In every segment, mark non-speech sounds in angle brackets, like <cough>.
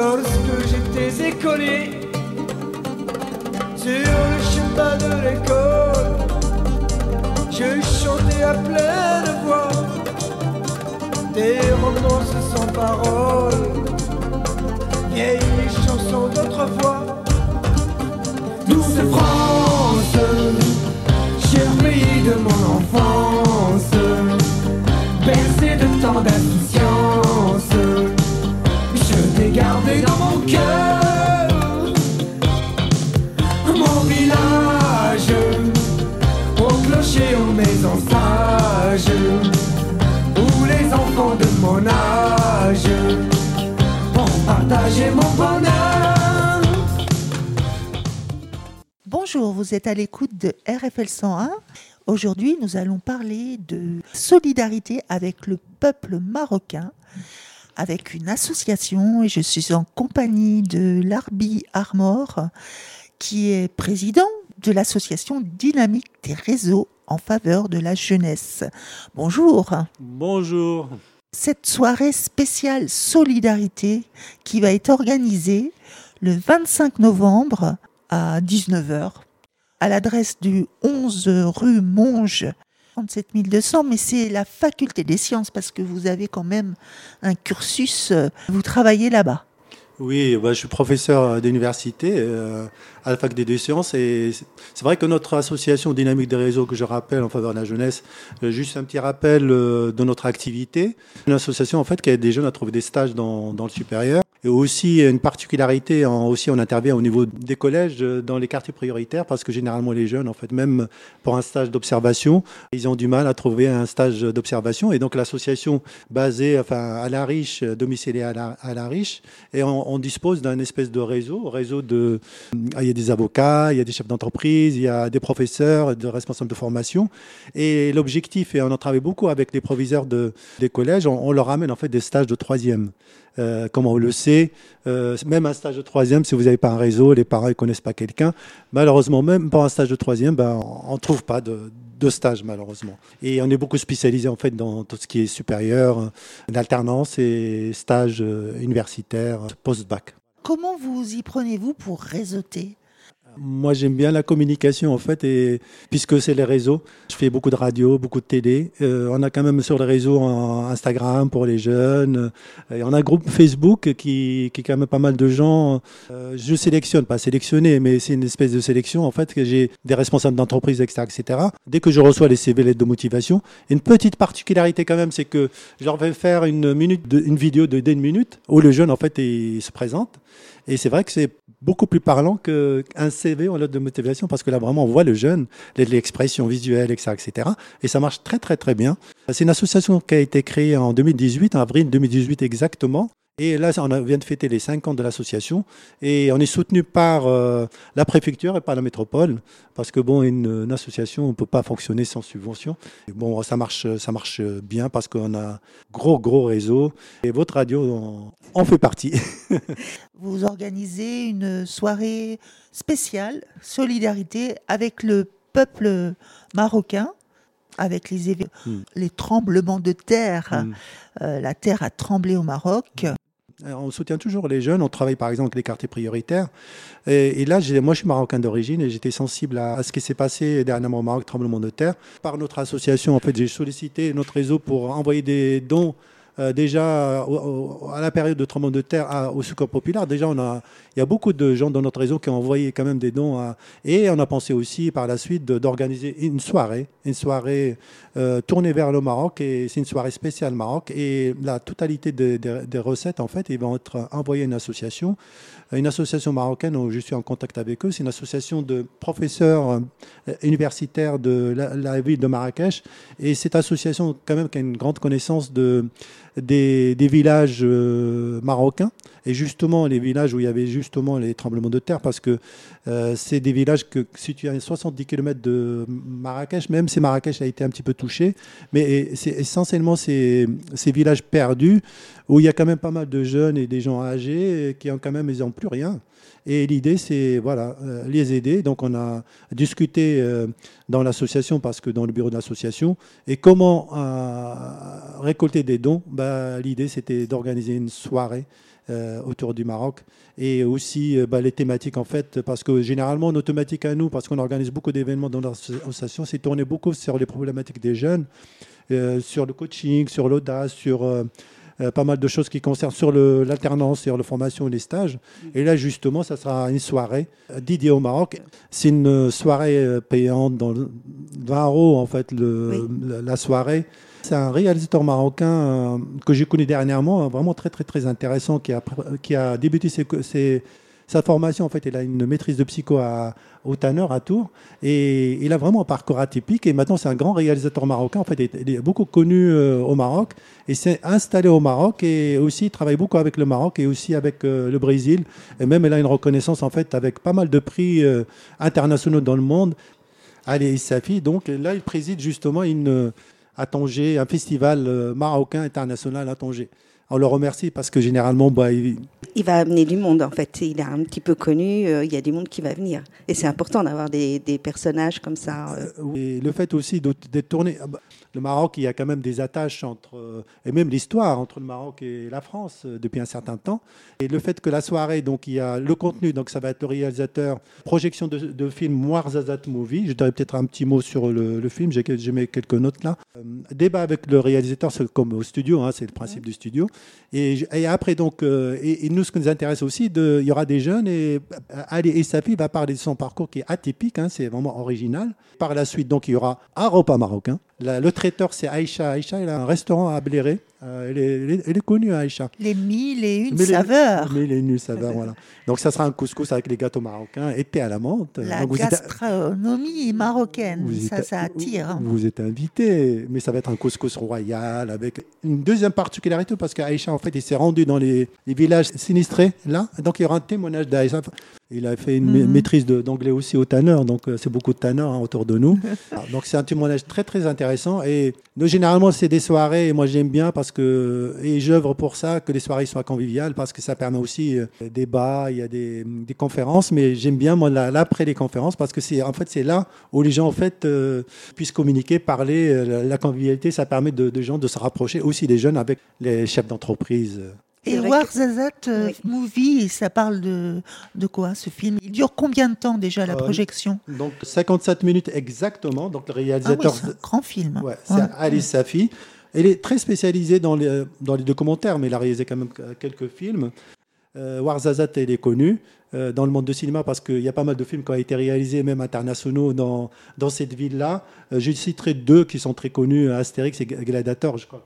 Lorsque j'étais écolier, sur le chemin de l'école, je chantais à pleine voix des romances sans parole, vieilles chansons d'autrefois. Douce France, cher pays de mon enfance, bercé de tant d'insouciance, gardé dans mon cœur. Mon village, au clocher, aux maisons sages, où les enfants de mon âge ont partagé mon bonheur. Bonjour, vous êtes à l'écoute de RFL 101. Aujourd'hui, nous allons parler de solidarité avec le peuple marocain, avec une association, et je suis en compagnie de Larbi Armor, qui est président de l'association Dynamique des réseaux en faveur de la jeunesse. Bonjour. Bonjour. Cette soirée spéciale solidarité qui va être organisée le 25 novembre à 19h à l'adresse du 11 rue Monge 37 200, mais c'est la faculté des sciences parce que vous avez quand même un cursus, euh, vous travaillez là-bas. Oui, bah, je suis professeur d'université euh, à la faculté des sciences et c'est- vrai que notre association Dynamique des réseaux que je rappelle en faveur de la jeunesse, euh, juste un petit rappel euh, de notre activité, une association en fait qui aide des jeunes à trouver des stages dans le supérieur et aussi une particularité, aussi on intervient au niveau des collèges euh, dans les quartiers prioritaires parce que généralement les jeunes en fait même pour un stage d'observation, ils ont du mal à trouver un stage d'observation et donc l'association basée enfin à la riche, domiciliée à la, à la riche et on, dispose d'un espèce de réseau, réseau de ah, il y a des avocats, il y a des chefs d'entreprise, il y a des professeurs, des responsables de formation et l'objectif et on en travaille beaucoup avec les proviseurs de, des collèges, on, on leur amène en fait des stages de troisième. Euh, comme on le sait, euh, même un stage de troisième, si vous n'avez pas un réseau, les parents ne connaissent pas quelqu'un, malheureusement, même pour un stage de troisième, ben, on ne trouve pas de, de stage, malheureusement. Et on est beaucoup spécialisé en fait dans tout ce qui est supérieur, euh, l'alternance et stage euh, universitaire, post-bac. Comment vous y prenez-vous pour réseauter? Moi, j'aime bien la communication, en fait, et puisque c'est les réseaux, je fais beaucoup de radio, beaucoup de télé. Euh, on a quand même sur les réseaux Instagram pour les jeunes. Euh, et on a un groupe Facebook qui, qui quand même pas mal de gens. Euh, je sélectionne, pas sélectionner, mais c'est une espèce de sélection, en fait, que j'ai des responsables d'entreprise, etc., etc. Dès que je reçois les CV, lettres de motivation, une petite particularité quand même, c'est que je leur vais faire une minute, de, une vidéo de d'une minute où le jeune, en fait, il se présente. Et c'est vrai que c'est beaucoup plus parlant qu'un CV en lettre de motivation parce que là vraiment on voit le jeune, l'expression visuelle, etc., etc. Et ça marche très très très bien. C'est une association qui a été créée en 2018, en avril 2018 exactement. Et là, on vient de fêter les 5 ans de l'association et on est soutenu par euh, la préfecture et par la métropole parce que bon, une, une association, on ne peut pas fonctionner sans subvention. Et bon, ça marche, ça marche bien parce qu'on a gros gros réseau et votre radio en, en fait partie. <laughs> Vous organisez une soirée spéciale solidarité avec le peuple marocain, avec les, Mm. les tremblements de terre. Mm. Euh, la terre a tremblé au Maroc. On soutient toujours les jeunes. On travaille par exemple avec les quartiers prioritaires. Et, là, moi, je suis marocain d'origine et j'étais sensible à, à ce qui s'est passé dernièrement au Maroc, tremblement de terre. Par notre association, en fait, j'ai sollicité notre réseau pour envoyer des dons. Euh, déjà au- à la période de tremblement de terre au secours populaire, déjà on a, il y a beaucoup de gens dans notre réseau qui ont envoyé quand même des dons et on a pensé aussi par la suite d'organiser une soirée, une soirée euh, tournée vers le Maroc et c'est une soirée spéciale Maroc et la totalité des- des- recettes en fait, ils vont être envoyées à une association une association marocaine où je suis en contact avec eux. C'est une association de professeurs euh, universitaires de la, la ville de Marrakech. Et cette association, quand même, qui a une grande connaissance de, des, villages euh, marocains. Et justement, les villages où il y avait justement les tremblements de terre, parce que euh, c'est des villages que situés à 70 km de Marrakech, même si Marrakech a été un petit peu touché, mais c'est essentiellement ces, ces villages perdus où il y a quand même pas mal de jeunes et des gens âgés qui ont quand même, ils n'ont plus rien. Et l'idée, c'est voilà, euh, les aider. Donc, on a discuté dans l'association, parce que dans le bureau de l'association, et comment récolter des dons. Bah, l'idée, c'était d'organiser une soirée euh, autour du Maroc. Et aussi euh, bah, les thématiques, en fait, parce que généralement, nos thématiques à nous, parce qu'on organise beaucoup d'événements dans l'association, c'est tourné beaucoup sur les problématiques des jeunes, euh, sur le coaching, sur l'audace, sur pas mal de choses qui concernent sur l'alternance, sur la formation et les stages. Et là, justement, ça sera une soirée dédiée au Maroc. C'est une soirée payante dans 20 euros, en fait, le, la soirée. C'est un réalisateur marocain euh, que j'ai connu dernièrement, vraiment très très très intéressant, qui a, qui a débuté sa formation. En fait, il a une maîtrise de psycho à, au Tanner à Tours, et il a vraiment un parcours atypique. Et maintenant, c'est un grand réalisateur marocain. En fait, il est beaucoup connu euh, au Maroc et s'est installé au Maroc et aussi il travaille beaucoup avec le Maroc et aussi avec euh, le Brésil. Et même, il a une reconnaissance en fait avec pas mal de prix internationaux dans le monde. Allez, Safi, donc là, il préside justement une à Tanger, un festival euh, marocain international à Tanger. On le remercie parce que généralement, bah, il... il... va amener du monde en fait. Il est un petit peu connu, euh, il y a du monde qui va venir. Et c'est important d'avoir des, des, personnages comme ça. Euh. Et le fait aussi d'être tourné. Le Maroc, il y a quand même des attaches entre, euh, et même l'histoire entre le Maroc et la France euh, depuis un certain temps. Et le fait que la soirée, donc il y a le contenu, donc ça va être le réalisateur, projection de, de film Zazat Movie. Je dirais peut-être un petit mot sur le, film, j'ai mis quelques notes là. Euh, débat avec le réalisateur, c'est comme au studio, hein, c'est le principe du studio. Et, après, donc, et, nous, ce qui nous intéresse aussi, il y aura des jeunes et Ali et Safi va parler de son parcours qui est atypique, hein, c'est vraiment original. Par la suite, donc, il y aura un repas marocain le traiteur, c'est Aïcha. Aïcha, elle a un restaurant à Bléré. Euh, elle, est, elle, est, connue, Aïcha. Les mille et une saveurs. Les mille et une saveurs, voilà. Donc, ça sera un couscous avec les gâteaux marocains, été à la menthe. La gastronomie marocaine, ça, ça attire. Vous êtes invité, mais ça va être un couscous royal avec une deuxième particularité parce qu'Aïcha, en fait, il s'est rendu dans les, les, villages sinistrés, là. Donc, il y aura un témoignage d'Aïcha. Il a fait une mhm. maîtrise d'anglais aussi au Tanner, donc euh, c'est beaucoup de Tanner hein, autour de nous. <laughs> donc, c'est un témoignage très, très intéressant. Et nous, généralement, c'est des soirées, et moi, j'aime bien parce que, et j'œuvre pour ça, que les soirées soient conviviales parce que ça permet aussi euh, des débats, il y a des, des conférences, mais j'aime bien, moi, l'après les conférences parce que c'est, en fait, c'est là où les gens, en fait, euh, puissent communiquer, parler. La, convivialité, ça permet de, de gens de se rapprocher aussi des jeunes avec les chefs d'entreprise. Et Warzazat euh, Movie, ça parle de, de quoi ce film? Il dure combien de temps déjà la projection? Donc 57 minutes exactement. Donc le réalisateur. Ah oui, c'est un grand film. Ouais, c'est Alice Safi. Elle est très spécialisée dans les, dans les documentaires, mais elle a réalisé quand même quelques films. Euh, Warzazat, elle est connue euh, dans le monde du cinéma parce qu'il y a pas mal de films qui ont été réalisés, même internationaux, dans, dans cette ville-là. Euh, je citerai deux qui sont très connus Astérix et Gladiator, je crois.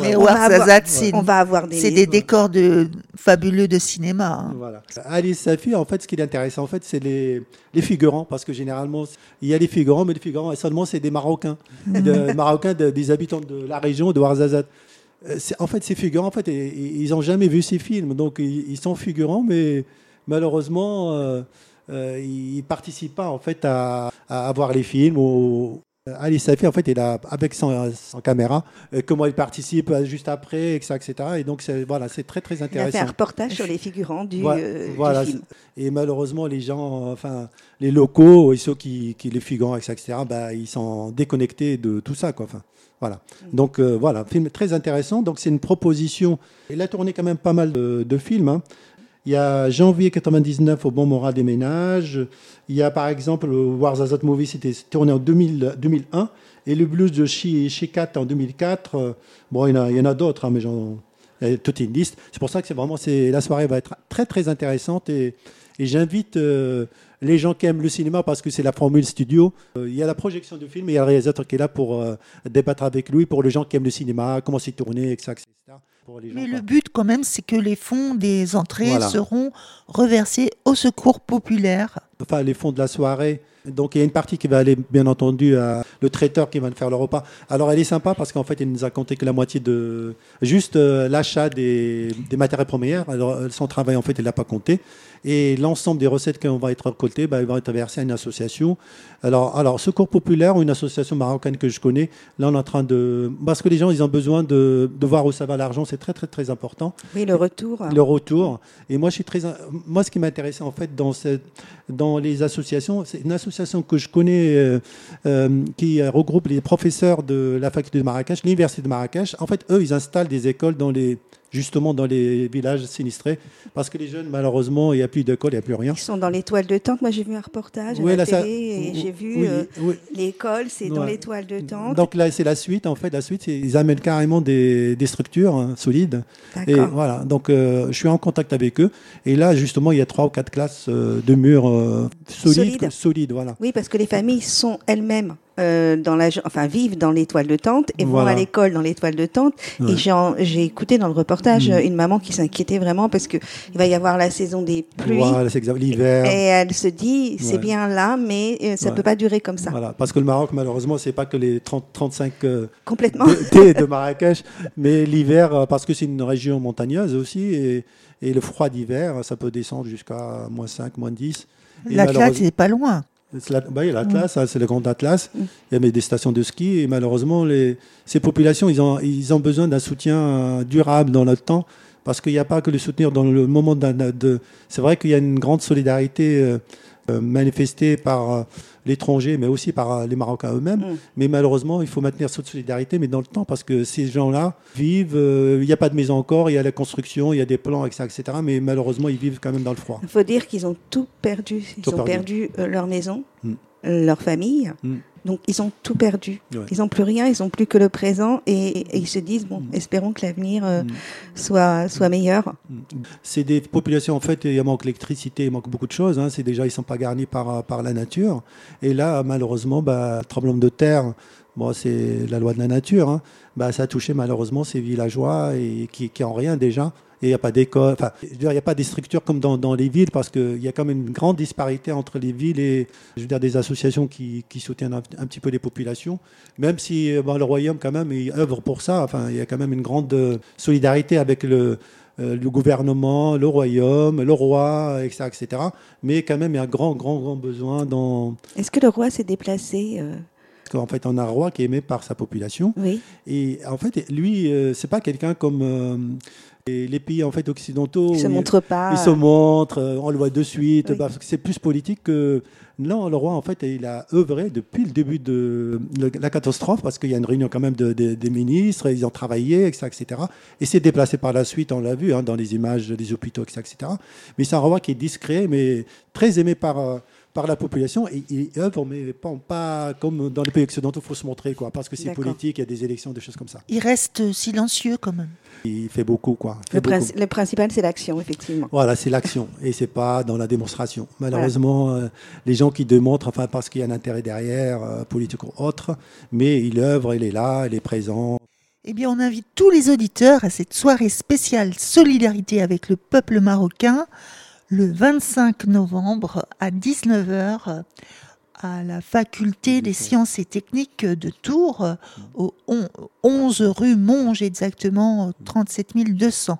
Mais on, va avoir, c'est des, décors de, fabuleux de cinéma. Hein. Voilà. Alice Safi, en fait, ce qui est intéressant, en fait, c'est les, les, figurants, parce que généralement, il y a les figurants, mais les figurants, seulement, c'est des Marocains, de, <laughs> Marocains des habitants de la région de Ouarzazate. Euh, en fait, ces figurants, en fait, ils n'ont jamais vu ces films, donc ils, sont figurants, mais malheureusement, euh, euh, ils ne participent pas en fait à, à, voir les films ou, Ali Safi, en fait, il a, avec son, caméra, euh, comment il participe euh, juste après, etc. etc. Et donc, c'est, voilà, c'est très, très intéressant. Il a fait un reportage sur les figurants du, voilà, film. Et malheureusement, les gens, enfin, les locaux, ceux qui, qui les figurants, etc., bah, ils sont déconnectés de tout ça, quoi. Enfin, voilà. Mm. Donc, voilà, film très intéressant. Donc, c'est une proposition. Il a tourné quand même pas mal de, films. Hein. Il y a janvier 99 au Bon Moral des Ménages. Il y a par exemple Warzazat Movie, c'était tourné en 2000, 2001. Et le blues de Chicat en 2004. Bon, il y en a, d'autres, hein, mais j'en toute une liste. C'est pour ça que c'est vraiment la soirée va être très très intéressante et, j'invite euh, les gens qui aiment le cinéma parce que c'est la formule studio. Euh, il y a la projection du film et il y a le réalisateur qui est là pour euh, débattre avec lui pour les gens qui aiment le cinéma, comment c'est tourné, etc. Mais le but, quand même, c'est que les fonds des entrées seront reversés au secours populaire. Enfin, les fonds de la soirée. Donc, il y a une partie qui va aller, bien entendu, à le traiteur qui va nous faire le repas. Alors, elle est sympa parce qu'en fait, il nous a compté que la moitié de. Juste euh, l'achat des, des matériaux premières. Alors, son travail, en fait, il l'a pas compté. Et l'ensemble des recettes qui vont être récoltées bah, vont être versées à une association. Alors, alors, Secours Populaire, une association marocaine que je connais, là, on est en train de. Parce que les gens, ils ont besoin de, de voir où ça va l'argent, c'est très, très, très important. Oui, le retour. Le retour. Et moi, je suis très. Moi, ce qui m'intéressait, en fait, dans, cette, dans les associations, c'est une association que je connais euh, euh, qui regroupe les professeurs de la faculté de Marrakech, l'université de Marrakech. En fait, eux, ils installent des écoles dans les justement dans les villages sinistrés, parce que les jeunes, malheureusement, il n'y a plus d'école, il n'y a plus rien. Ils sont dans les toiles de tente. Moi, j'ai vu un reportage à Oui, la là, ça- télé et j'ai vu oui, euh, oui. l'école, c'est dans toiles de tente. Donc là, c'est la suite. En fait, la suite, ils amènent carrément des, des structures hein, solides. Et voilà. Donc, euh, je suis en contact avec eux. Et là, justement, il y a trois ou quatre classes euh, de murs solides, Solides. solides, voilà. Oui, parce que les familles sont elles-mêmes euh, dans la, enfin vivent dans les toiles de tente et vont à l'école dans les toiles de tente. Ouais. Et j'ai écouté dans le reportage Mm. une maman qui s'inquiétait vraiment parce que il va y avoir la saison des pluies. Voilà. L'hiver. Et elle se dit, c'est Ouais. bien là, mais euh, ça Ouais. peut pas durer comme ça. Voilà, parce que le Maroc, malheureusement, c'est pas que les 30, 35 euh, Complètement. de Marrakech, mais l'hiver, euh, parce que c'est une région montagneuse aussi, et, et le froid d'hiver, ça peut descendre jusqu'à moins 5, moins 10. Et L'Atlas, malheureusement- c'est pas loin. Bah, l'Atlas, hein, c'est le grand Atlas. Il y a des stations de ski et malheureusement, les, ces populations, ils ont, ils ont besoin d'un soutien euh, durable dans le temps parce qu'il n'y a pas que le soutenir dans le moment d'un- de. C'est vrai qu'il y a une grande solidarité euh, euh, manifestée par l'étranger, mais aussi par euh, les Marocains eux-mêmes. Mm. Mais malheureusement, il faut maintenir cette solidarité, mais dans le temps, parce que ces gens-là vivent. euh, il n'y a pas de maison encore, il y a la construction, il y a des plans, etc., etc. Mais malheureusement, ils vivent quand même dans le froid. Il faut dire qu'ils ont tout perdu. Ils Tout ont perdu. perdu euh, leur maison, Mm. leur famille. Mm. Donc ils ont tout perdu. Ouais. Ils n'ont plus rien, ils n'ont plus que le présent et, et ils se disent bon, Mm. espérons que l'avenir euh, Mm. soit soit meilleur. C'est des populations, en fait, il manque l'électricité, il manque beaucoup de choses. hein. C'est déjà, ils ne sont pas garnis par, par la nature. Et là, malheureusement, bah, tremblement de terre, bon, c'est la loi de la nature. hein. Bah, ça a touché malheureusement ces villageois et qui, qui ont rien déjà. Il n'y a pas d'école, enfin, je veux dire, il n'y a pas des structures comme dans, les villes parce qu'il y a quand même une grande disparité entre les villes et je veux dire, des associations qui, soutiennent un, petit peu les populations. Même si euh, le royaume, quand même, il œuvre pour ça. Enfin, il y a quand même une grande euh, solidarité avec le, euh, le gouvernement, le royaume, le roi, etc., etc. Mais quand même, il y a un grand, grand, grand besoin dans... Est-ce que le roi s'est déplacé qu'en fait, on a un roi qui est aimé par sa population. Oui. Et en fait, lui, euh, c'est pas quelqu'un comme euh, les pays en fait, occidentaux. Il se montre pas. Il se montre, euh, on le voit de suite, Oui. parce que c'est plus politique que. Non, le roi, en fait, il a œuvré depuis le début de la catastrophe, parce qu'il y a une réunion quand même de- de- des ministres, ils ont travaillé, etc. etc. et s'est déplacé par la suite, on l'a vu hein, dans les images des hôpitaux, etc. etc. Mais c'est un roi qui est discret, mais très aimé par, euh, par la population, et il œuvre, mais pas, pas comme dans les pays occidentaux, il faut se montrer, quoi, parce que c'est politique, il y a des élections, des choses comme ça. Il reste silencieux quand même. Il fait beaucoup, quoi. Il fait Le, beaucoup. princi- le principal, c'est l'action, effectivement. Voilà, c'est l'action et c'est pas dans la démonstration. Malheureusement, euh, les gens qui démontrent, enfin parce qu'il y a un intérêt derrière, euh, politique ou autre, mais il œuvre, il est là, il est présent. Eh bien, on invite tous les auditeurs à cette soirée spéciale Solidarité avec le peuple marocain le 25 novembre à 19h à la faculté des sciences et techniques de Tours, au on- 11 rue Monge exactement, au 37 200.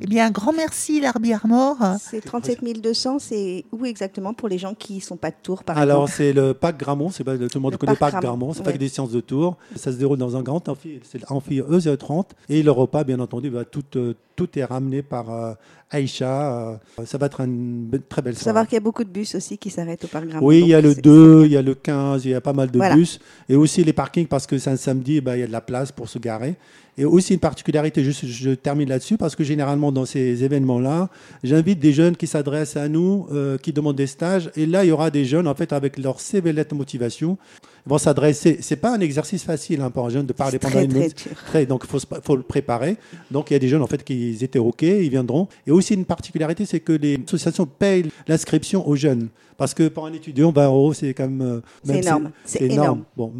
Eh bien, un grand merci, Larbi Armor. C'est 37 200, c'est où exactement pour les gens qui ne sont pas de Tours, par Alors c'est le Parc Gramont, c'est pas, tout le monde Le connaît le Parc Parc Gramont, c'est ouais. pas que des sciences de Tours. Ça se déroule dans un grand amphi, c'est l'amphi E030 et le repas, bien entendu, va tout, euh, tout est ramené par euh, Aïcha. euh, ça va être une très belle Il faut soirée. savoir qu'il y a beaucoup de bus aussi qui s'arrêtent au Parc Gramont. Oui, il y a le c'est- 2, il y a le 15, il y a pas mal de Voilà. bus. Et aussi les parkings, parce que c'est un samedi, bah, il y a de la place pour se garer. Et aussi une particularité, juste, je termine là-dessus, parce que généralement dans ces événements-là, j'invite des jeunes qui s'adressent à nous, euh, qui demandent des stages. Et là, il y aura des jeunes, en fait, avec leur CV lettre motivation, vont s'adresser. C'est pas un exercice facile hein, pour un jeune de parler pendant très, une minute. Très, donc, il faut le préparer. Donc, il y a des jeunes, en fait, qui étaient OK, ils viendront. Et aussi, une particularité, c'est que les associations payent l'inscription aux jeunes. Parce que pour un étudiant, 20 euros, c'est quand même. euh, C'est énorme. C'est énorme. Bon,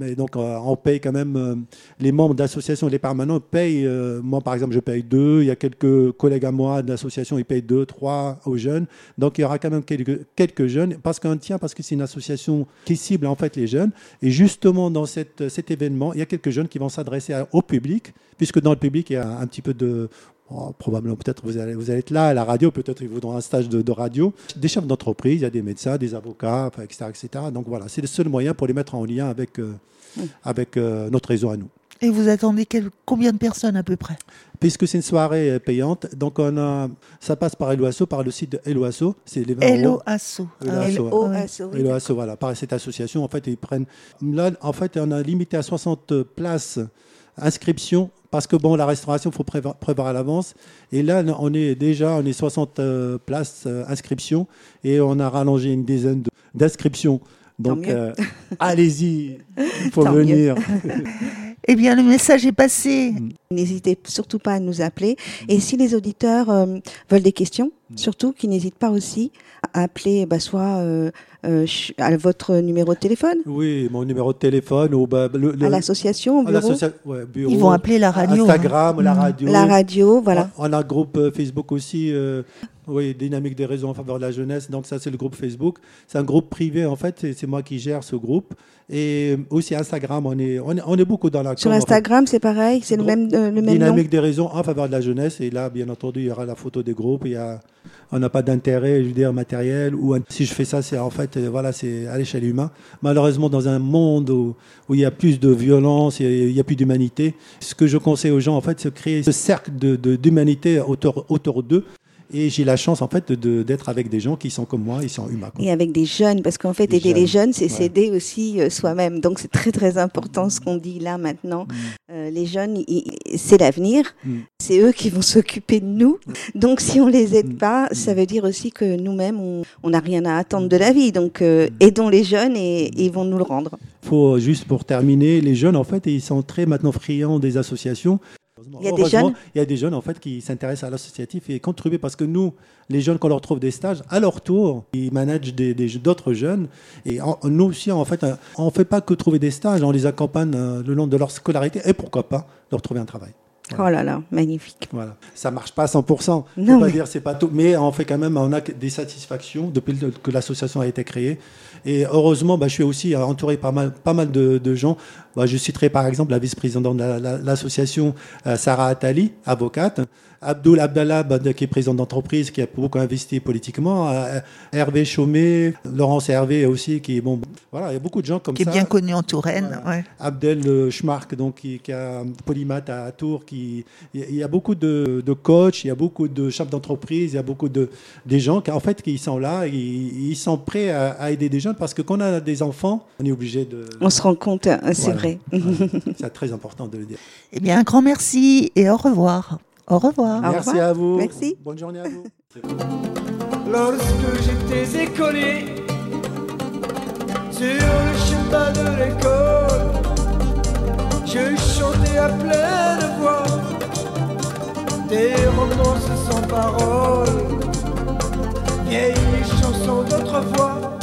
mais, donc, euh, on paye quand même. euh, les membres d'associations, les permanents payent. moi, par exemple, je paye deux. Il y a quelques collègues à moi d'association, ils payent deux, trois aux jeunes. Donc, il y aura quand même quelques, quelques jeunes. Parce qu'on tient, parce que c'est une association qui cible, en fait, les jeunes. Et justement, dans cette, cet événement, il y a quelques jeunes qui vont s'adresser au public, puisque dans le public, il y a un petit peu de. Oh, probablement, peut-être vous allez, vous allez être là à la radio, peut-être ils voudront un stage de, de radio. Des chefs d'entreprise, il y a des médecins, des avocats, etc., etc. Donc voilà, c'est le seul moyen pour les mettre en lien avec, euh, avec euh, notre réseau à nous. Et vous attendez quel- combien de personnes à peu près? Puisque c'est une soirée euh, payante, donc on a, ça passe par Eloasso, par le site de Eloasso, c'est les 20 Hello euros. Asso. Hello Ah, Asso, LO, ouais. asso, oui, Eloasso, voilà, par cette association, en fait, ils prennent. Là, en fait, on a limité à 60 places inscription parce que bon, la restauration, il faut prévoir, prévoir à l'avance. Et là, on est déjà, on est 60 euh, places euh, inscription et on a rallongé une dizaine d'inscriptions. Donc, euh, allez-y, il faut Tant venir. <laughs> Eh bien, le message est passé. N'hésitez surtout pas à nous appeler. Et si les auditeurs euh, veulent des questions, surtout qu'ils n'hésitent pas aussi à appeler bah, soit euh, euh, à votre numéro de téléphone, Oui, mon numéro de téléphone ou bah, le, le- à l'association, bureau, ouais, bureau, Ils vont appeler la radio. hein. Instagram, la radio. la radio, voilà. On a un groupe euh, Facebook aussi, euh, oui, Dynamique des réseaux en faveur de la jeunesse. Donc ça, c'est le groupe Facebook. C'est un groupe privé, en fait. C'est- C'est moi qui gère ce groupe. Et aussi Instagram, on est, on est, on est beaucoup dans la Sur com, en fait. Instagram, c'est pareil, c'est le même, euh, le même nom. Dynamique des réseaux en faveur de la jeunesse. Et là, bien entendu, il y aura la photo des groupes. Il y a, on n'a pas d'intérêt, je veux dire, matériel. Ou si je fais ça, c'est en fait, euh, voilà, c'est à l'échelle humaine. Malheureusement, dans un monde où, il y a plus de violence, il y a- plus d'humanité, ce que je conseille aux gens, en fait, c'est de créer ce cercle d'humanité autour d'eux. Et j'ai la chance, en fait, de- d'être avec des gens qui sont comme moi, ils sont humains. quoi. Et avec des jeunes, parce qu'en fait, Des aider les jeunes, c'est ouais. s'aider aussi euh, soi-même. Donc, c'est très, très important ce qu'on dit là maintenant. Euh, les jeunes, c'est l'avenir. Mm. C'est eux qui vont s'occuper de nous. Donc, si on les aide Mm. pas, ça veut dire aussi que nous-mêmes, on on n'a rien à attendre de la vie. Donc, euh, aidons les jeunes et et ils vont nous le rendre. faut juste pour terminer, les jeunes en fait, ils sont très maintenant friands des associations. Il y a des jeunes Il y a des jeunes en fait qui s'intéressent à l'associatif et contribuent parce que nous, les jeunes, quand on leur trouve des stages, à leur tour, ils managent d'autres jeunes. Et en- nous aussi, en fait, euh, on ne fait pas que trouver des stages, on les accompagne euh, le long de leur scolarité et pourquoi pas leur trouver un travail. Oh là là, magnifique. Voilà. Ça marche pas à 100%. Je Non, pas mais- dire c'est pas tout, mais on fait quand même, on a des satisfactions depuis que l'association a été créée. Et heureusement, bah, je suis aussi entouré par mal, pas mal de, de gens. Bah, je citerai par exemple la vice-présidente de la- la- l'association, euh, Sarah Attali, avocate. Abdul Abdallah, qui est président d'entreprise, qui a beaucoup investi politiquement. Hervé Chaumet, Laurence Hervé aussi, qui est bon. Voilà, il y a beaucoup de gens comme Qui est ça. bien connu en Touraine. Voilà. ouais. Abdel euh, Schmark, donc, qui, qui a un polymath à Tours. Qui, il y a- beaucoup de, de coachs, il y a beaucoup de chefs d'entreprise, il y a beaucoup de des gens qui, en fait, qui sont là, ils, ils sont prêts à, à aider des jeunes parce que quand on a des enfants, on est obligé de. On se rend compte, euh, c'est Voilà. vrai. C'est très important de le dire. Eh bien, un grand merci et au revoir. Au revoir. Au Merci revoir. à vous. Merci. Bonne journée à vous. Lorsque j'étais écolier Sur le chemin de l'école Je chantais à pleine voix Des romances sans parole Vieilles chansons d'autrefois